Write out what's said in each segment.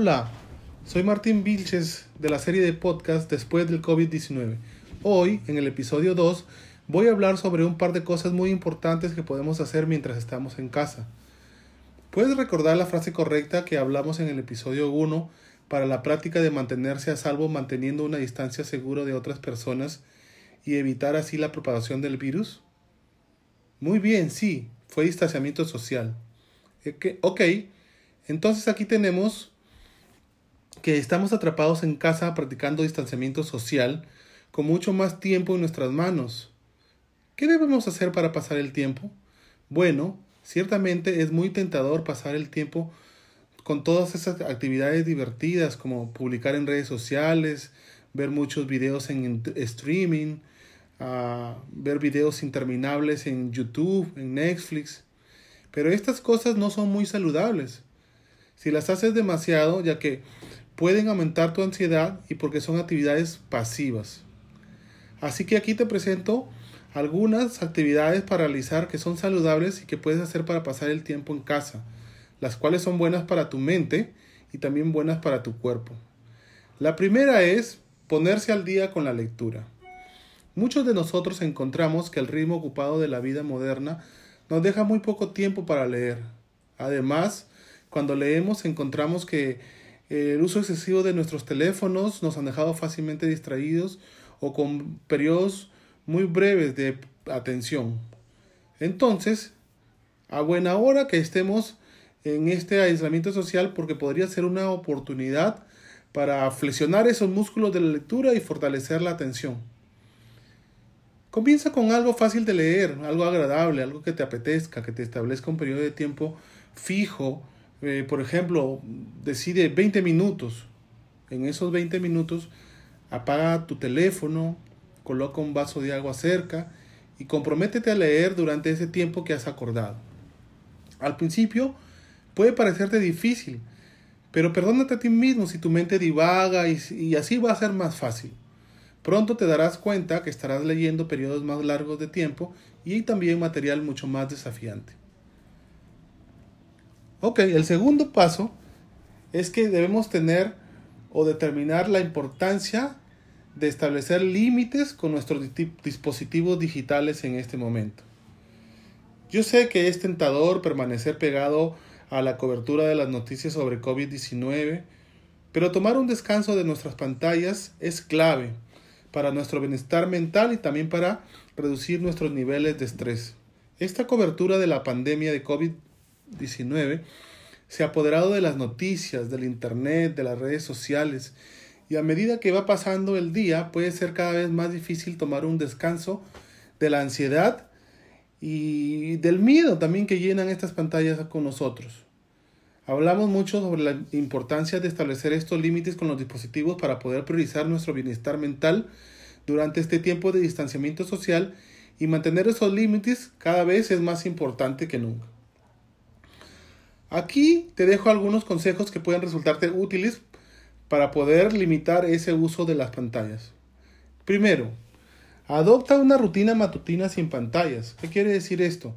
Hola, soy Martín Vilches de la serie de podcast Después del COVID-19. Hoy, en el episodio 2, voy a hablar sobre un par de cosas muy importantes que podemos hacer mientras estamos en casa. ¿Puedes recordar la frase correcta que hablamos en el episodio 1 para la práctica de mantenerse a salvo manteniendo una distancia segura de otras personas y evitar así la propagación del virus? Muy bien, sí, fue distanciamiento social. Ok, entonces aquí tenemos que estamos atrapados en casa practicando distanciamiento social con mucho más tiempo en nuestras manos. ¿Qué debemos hacer para pasar el tiempo? Bueno, ciertamente es muy tentador pasar el tiempo con todas esas actividades divertidas como publicar en redes sociales, ver muchos videos en streaming, uh, ver videos interminables en YouTube, en Netflix. Pero estas cosas no son muy saludables. Si las haces demasiado, ya que pueden aumentar tu ansiedad y porque son actividades pasivas. Así que aquí te presento algunas actividades para realizar que son saludables y que puedes hacer para pasar el tiempo en casa, las cuales son buenas para tu mente y también buenas para tu cuerpo. La primera es ponerse al día con la lectura. Muchos de nosotros encontramos que el ritmo ocupado de la vida moderna nos deja muy poco tiempo para leer. Además, cuando leemos encontramos que el uso excesivo de nuestros teléfonos nos han dejado fácilmente distraídos o con periodos muy breves de atención. Entonces, a buena hora que estemos en este aislamiento social porque podría ser una oportunidad para flexionar esos músculos de la lectura y fortalecer la atención. Comienza con algo fácil de leer, algo agradable, algo que te apetezca, que te establezca un periodo de tiempo fijo eh, por ejemplo, decide 20 minutos. En esos 20 minutos apaga tu teléfono, coloca un vaso de agua cerca y comprométete a leer durante ese tiempo que has acordado. Al principio puede parecerte difícil, pero perdónate a ti mismo si tu mente divaga y, y así va a ser más fácil. Pronto te darás cuenta que estarás leyendo periodos más largos de tiempo y también material mucho más desafiante. Ok, el segundo paso es que debemos tener o determinar la importancia de establecer límites con nuestros dispositivos digitales en este momento. Yo sé que es tentador permanecer pegado a la cobertura de las noticias sobre COVID-19, pero tomar un descanso de nuestras pantallas es clave para nuestro bienestar mental y también para reducir nuestros niveles de estrés. Esta cobertura de la pandemia de COVID-19 19 se ha apoderado de las noticias, del Internet, de las redes sociales, y a medida que va pasando el día puede ser cada vez más difícil tomar un descanso de la ansiedad y del miedo también que llenan estas pantallas con nosotros. Hablamos mucho sobre la importancia de establecer estos límites con los dispositivos para poder priorizar nuestro bienestar mental durante este tiempo de distanciamiento social y mantener esos límites cada vez es más importante que nunca. Aquí te dejo algunos consejos que pueden resultarte útiles para poder limitar ese uso de las pantallas. Primero, adopta una rutina matutina sin pantallas. ¿Qué quiere decir esto?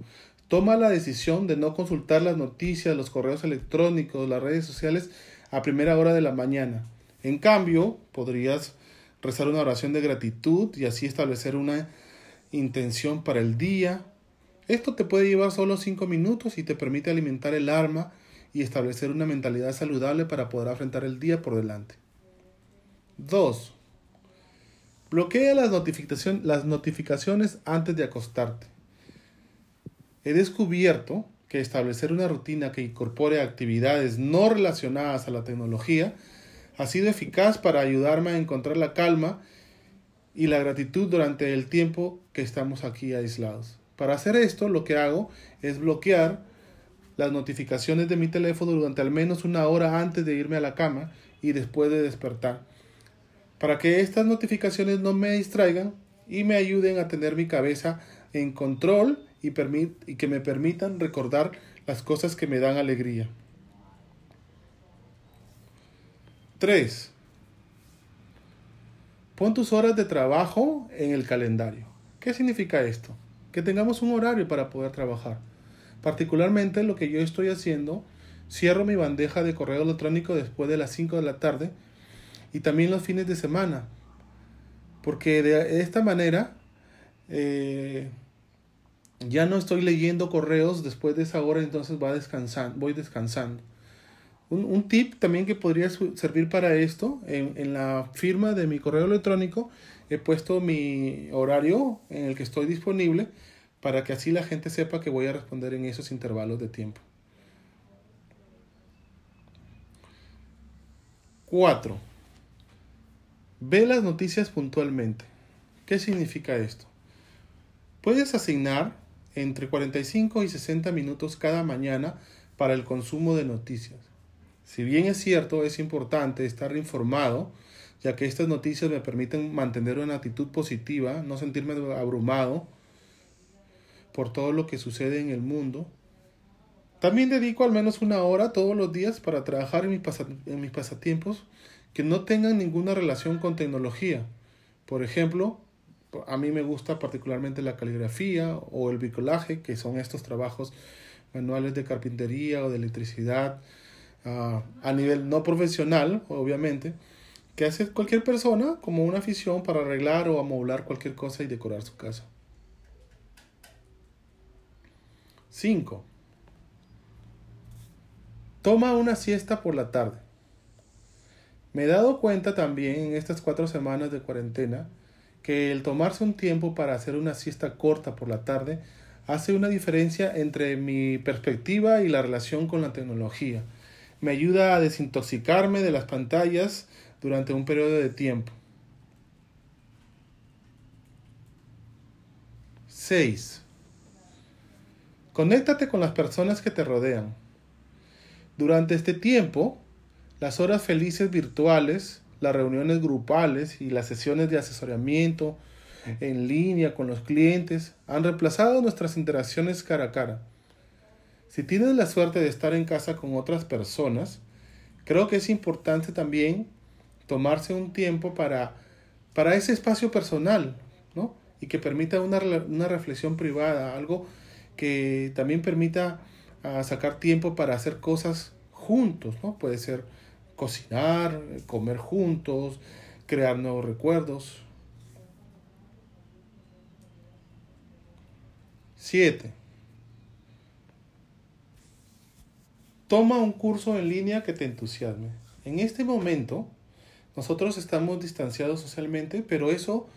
Toma la decisión de no consultar las noticias, los correos electrónicos, las redes sociales a primera hora de la mañana. En cambio, podrías rezar una oración de gratitud y así establecer una intención para el día, esto te puede llevar solo 5 minutos y te permite alimentar el arma y establecer una mentalidad saludable para poder afrontar el día por delante. 2. Bloquea las, las notificaciones antes de acostarte. He descubierto que establecer una rutina que incorpore actividades no relacionadas a la tecnología ha sido eficaz para ayudarme a encontrar la calma y la gratitud durante el tiempo que estamos aquí aislados. Para hacer esto, lo que hago es bloquear las notificaciones de mi teléfono durante al menos una hora antes de irme a la cama y después de despertar, para que estas notificaciones no me distraigan y me ayuden a tener mi cabeza en control y, y que me permitan recordar las cosas que me dan alegría. 3. Pon tus horas de trabajo en el calendario. ¿Qué significa esto? Que tengamos un horario para poder trabajar. Particularmente lo que yo estoy haciendo Cierro mi bandeja de correo electrónico después de las 5 de la tarde y también los fines de semana. Porque de esta manera eh, ya no estoy leyendo correos después de esa hora, entonces va descansando, voy descansando. Un, tip también que podría servir para esto, en, en, la firma de mi correo electrónico he puesto mi horario en el que estoy disponible para que así la gente sepa que voy a responder en esos intervalos de tiempo. 4. Ve las noticias puntualmente. ¿Qué significa esto? Puedes asignar entre 45 y 60 minutos cada mañana para el consumo de noticias. Si bien es cierto, es importante estar informado, ya que estas noticias me permiten mantener una actitud positiva, no sentirme abrumado por todo lo que sucede en el mundo. También dedico al menos una hora todos los días para trabajar en mis, pasatiempos que no tengan ninguna relación con tecnología. Por ejemplo, a mí me gusta particularmente la caligrafía o el bricolaje, que son estos trabajos manuales de carpintería o de electricidad ah, a nivel no profesional, obviamente, que hace cualquier persona como una afición para arreglar o amoblar cualquier cosa y decorar su casa. 5. Toma una siesta por la tarde. Me he dado cuenta también en estas cuatro semanas de cuarentena que el tomarse un tiempo para hacer una siesta corta por la tarde hace una diferencia entre mi perspectiva y la relación con la tecnología. Me ayuda a desintoxicarme de las pantallas durante un periodo de tiempo. 6. Conéctate con las personas que te rodean. Durante este tiempo, las horas felices virtuales las reuniones grupales y las sesiones de asesoramiento en línea con los clientes han reemplazado nuestras interacciones cara a cara. Si tienes la suerte de estar en casa con otras personas, creo que es importante también tomarse un tiempo para, para ese espacio personal, ¿no? Y que permita una, una reflexión privada, algo que también permita ah, sacar tiempo para hacer cosas juntos, ¿no? Puede ser cocinar, comer juntos, crear nuevos recuerdos. 7. Toma un curso en línea que te entusiasme. En este momento, nosotros estamos distanciados socialmente, pero eso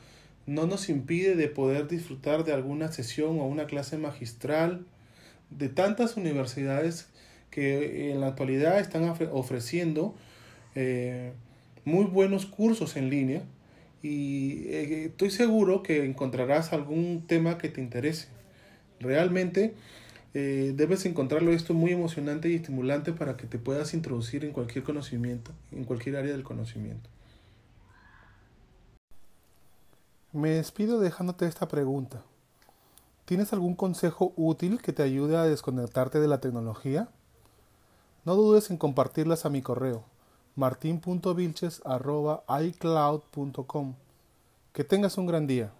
no nos impide de poder disfrutar de alguna sesión o una clase magistral de tantas universidades que en la actualidad están ofreciendo eh, muy buenos cursos en línea y eh, estoy seguro que encontrarás algún tema que te interese. Realmente eh, debes encontrarlo esto muy emocionante y estimulante para que te puedas introducir en cualquier conocimiento, en cualquier área del conocimiento. Me despido dejándote esta pregunta. ¿Tienes algún consejo útil que te ayude a desconectarte de la tecnología? No dudes en compartirlas a mi correo martin.vilches.icloud.com. Que tengas un gran día.